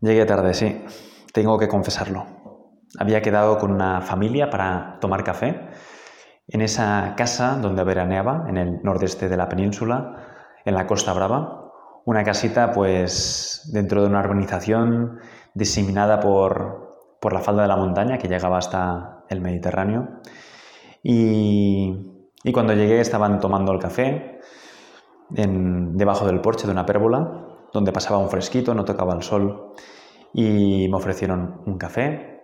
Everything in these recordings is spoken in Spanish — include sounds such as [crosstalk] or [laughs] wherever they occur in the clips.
Llegué tarde, sí, tengo que confesarlo. Había quedado con una familia para tomar café en esa casa donde veraneaba, en el nordeste de la península, en la Costa Brava. Una casita, pues, dentro de una urbanización diseminada por, por la falda de la montaña que llegaba hasta el Mediterráneo. Y, y cuando llegué estaban tomando el café en, debajo del porche de una pérgola donde pasaba un fresquito, no tocaba el sol, y me ofrecieron un café,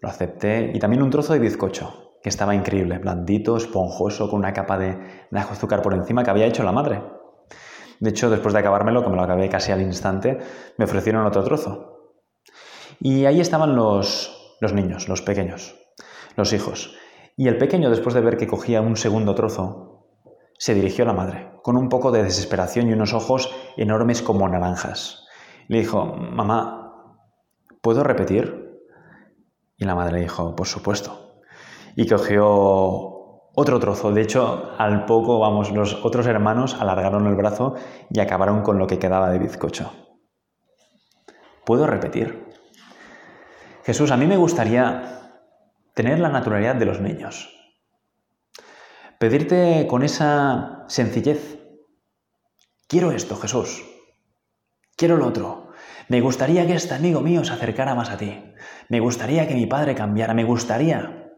lo acepté, y también un trozo de bizcocho, que estaba increíble, blandito, esponjoso, con una capa de, de azúcar por encima que había hecho la madre. De hecho, después de acabármelo, que lo acabé casi al instante, me ofrecieron otro trozo. Y ahí estaban los niños, los pequeños, los hijos. Y el pequeño, después de ver que cogía un segundo trozo, se dirigió a la madre, con un poco de desesperación y unos ojos enormes como naranjas. Le dijo, mamá, ¿puedo repetir? Y la madre le dijo, por supuesto. Y cogió otro trozo. De hecho, al poco, vamos, los otros hermanos alargaron el brazo y acabaron con lo que quedaba de bizcocho. ¿Puedo repetir? Jesús, a mí me gustaría tener la naturalidad de los niños. Pedirte con esa sencillez, quiero esto, Jesús, quiero lo otro. Me gustaría que este amigo mío se acercara más a ti. Me gustaría que mi padre cambiara. Me gustaría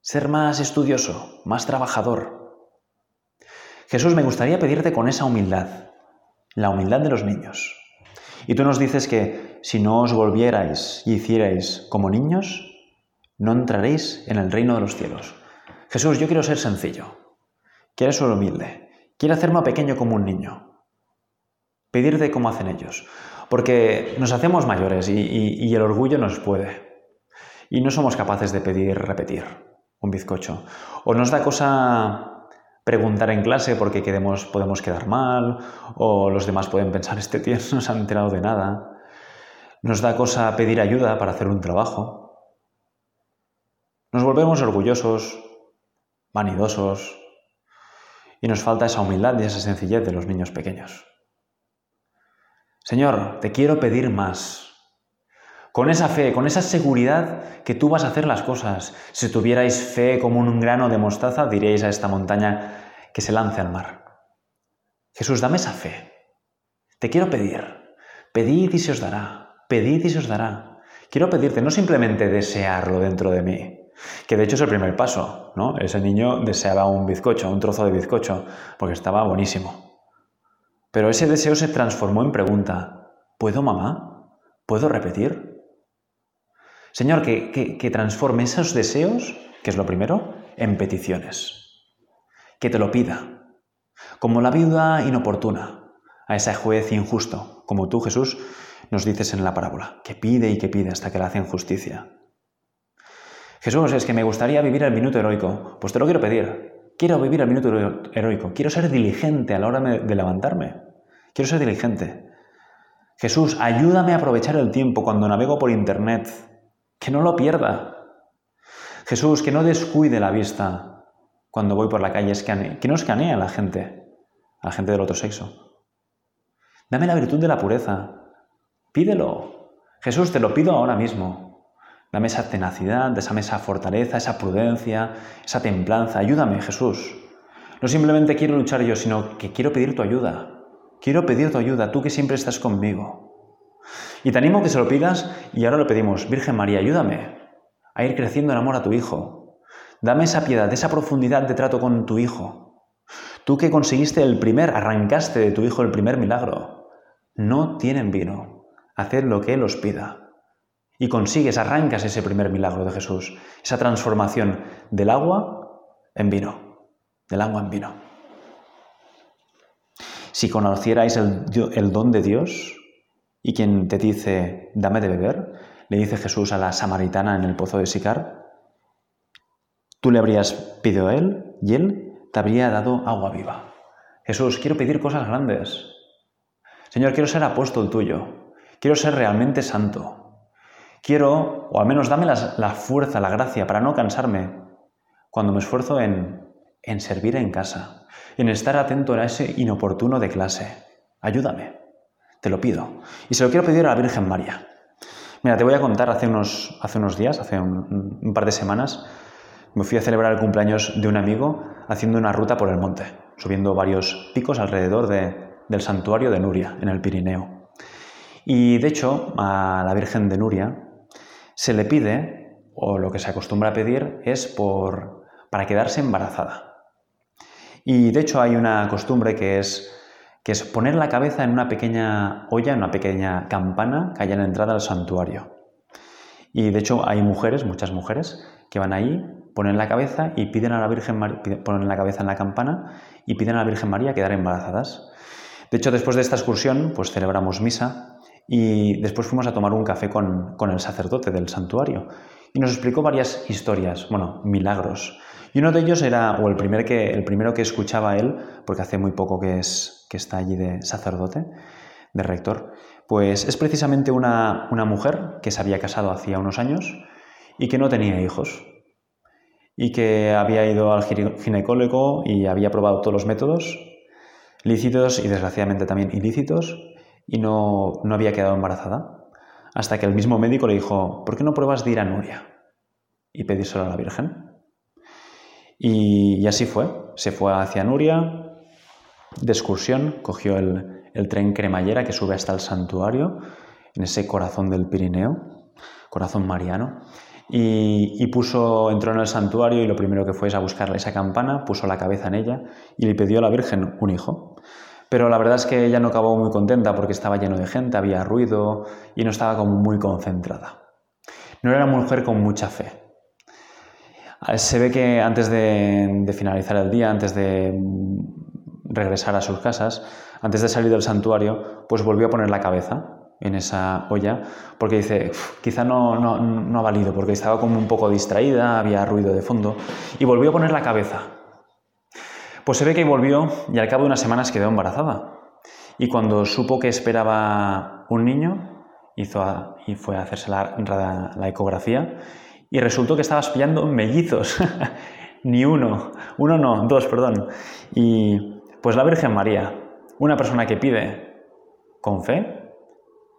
ser más estudioso, más trabajador. Jesús, me gustaría pedirte con esa humildad, la humildad de los niños. Y tú nos dices que si no os volvierais y hicierais como niños, no entraréis en el reino de los cielos. Jesús, yo quiero ser sencillo, quiero ser humilde, quiero hacerme pequeño como un niño, pedirte como hacen ellos, porque nos hacemos mayores y, el orgullo nos puede, y no somos capaces de pedir repetir un bizcocho, o nos da cosa preguntar en clase porque queremos, podemos quedar mal, o los demás pueden pensar, este tío no se ha enterado de nada, nos da cosa pedir ayuda para hacer un trabajo, nos volvemos orgullosos, vanidosos, y nos falta esa humildad y esa sencillez de los niños pequeños. Señor, te quiero pedir más. Con esa fe, con esa seguridad que tú vas a hacer las cosas. Si tuvierais fe como un grano de mostaza, diréis a esta montaña que se lance al mar. Jesús, dame esa fe. Te quiero pedir. Pedid y se os dará. Pedid y se os dará. Quiero pedirte no simplemente desearlo dentro de mí, que de hecho es el primer paso, ¿no? Ese niño deseaba un bizcocho, un trozo de bizcocho, porque estaba buenísimo. Pero ese deseo se transformó en pregunta. ¿Puedo, mamá? ¿Puedo repetir? Señor, que, que transforme esos deseos, que es lo primero, en peticiones. Que te lo pida. Como la viuda inoportuna, a ese juez injusto, como tú, Jesús, nos dices en la parábola, que pide y que pide hasta que le hacen justicia. Jesús, es que me gustaría vivir el minuto heroico. Pues te lo quiero pedir. Quiero vivir el minuto heroico. Quiero ser diligente a la hora de levantarme. Quiero ser diligente. Jesús, ayúdame a aprovechar el tiempo cuando navego por Internet. Que no lo pierda. Jesús, que no descuide la vista cuando voy por la calle, que no escanee a la gente, a la gente del otro sexo. Dame la virtud de la pureza. Pídelo. Jesús, te lo pido ahora mismo. Dame esa tenacidad, dame esa fortaleza, esa prudencia, esa templanza. Ayúdame, Jesús. No simplemente quiero luchar yo, sino que quiero pedir tu ayuda. Quiero pedir tu ayuda, tú que siempre estás conmigo. Y te animo a que se lo pidas y ahora lo pedimos. Virgen María, ayúdame a ir creciendo en amor a tu Hijo. Dame esa piedad, esa profundidad de trato con tu Hijo. Tú que conseguiste el primer, arrancaste de tu Hijo el primer milagro. No tienen vino. Haced lo que Él os pida y consigues, arrancas ese primer milagro de Jesús, esa transformación del agua en vino, del agua en vino. Si conocierais el, don de Dios y quien te dice, dame de beber, le dice Jesús a la samaritana en el pozo de Sicar, tú le habrías pedido a él y él te habría dado agua viva. Jesús, quiero pedir cosas grandes. Señor, quiero ser apóstol tuyo. Quiero ser realmente santo. Quiero, o al menos dame la, fuerza, la gracia para no cansarme cuando me esfuerzo en, en servir en casa, en estar atento a ese inoportuno de clase. Ayúdame. Te lo pido. Y se lo quiero pedir a la Virgen María. Mira, te voy a contar, hace unos, hace unos días, hace un, par de semanas, me fui a celebrar el cumpleaños de un amigo haciendo una ruta por el monte, subiendo varios picos alrededor del santuario de Nuria, en el Pirineo. Y de hecho, a la Virgen de Nuria se le pide, o lo que se acostumbra a pedir, es por, para quedarse embarazada. Y de hecho hay una costumbre que es que es poner la cabeza en una pequeña olla, en una pequeña campana que hay en la entrada al santuario. Y de hecho hay mujeres, muchas mujeres, que van ahí, ponen la cabeza y piden a la Virgen ponen la cabeza en la campana y piden a la Virgen María quedar embarazadas. De hecho, después de esta excursión, pues celebramos misa y después fuimos a tomar un café con, con el sacerdote del santuario y nos explicó varias historias, bueno, milagros. Y uno de ellos era, o el, primer que, el primero que escuchaba él, porque hace muy poco que, es, que está allí de sacerdote, de rector, pues es precisamente una, una mujer que se había casado hacía unos años y que no tenía hijos. Y que había ido al ginecólogo y había probado todos los métodos, lícitos y desgraciadamente también ilícitos, y no, no había quedado embarazada. Hasta que el mismo médico le dijo, ¿por qué no pruebas de ir a Nuria y pedírselo a la Virgen? Y, así fue. Se fue hacia Nuria de excursión, cogió el, tren cremallera que sube hasta el santuario, en ese corazón del Pirineo, corazón mariano, y, puso, entró en el santuario y lo primero que fue es a buscarle esa campana, puso la cabeza en ella y le pidió a la Virgen un hijo. Pero la verdad es que ella no acabó muy contenta porque estaba lleno de gente, había ruido y no estaba como muy concentrada. No era una mujer con mucha fe. Se ve que antes de, finalizar el día, antes de regresar a sus casas, antes de salir del santuario, pues volvió a poner la cabeza en esa olla, porque dice, quizá no, no, no, ha valido, porque estaba como un poco distraída, había ruido de fondo, y volvió a poner la cabeza. Pues se ve que volvió y al cabo de unas semanas quedó embarazada. Y cuando supo que esperaba un niño, hizo y fue a hacerse la, la ecografía y resultó que estabas pillando mellizos. [laughs] Ni uno, uno no, dos, perdón. Y pues la Virgen María, una persona que pide con fe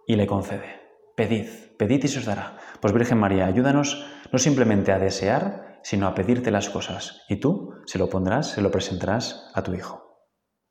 y le concede. Pedid, pedid y se os dará. Pues Virgen María, ayúdanos no simplemente a desear, sino a pedirte las cosas. Y tú se lo pondrás, se lo presentarás a tu Hijo.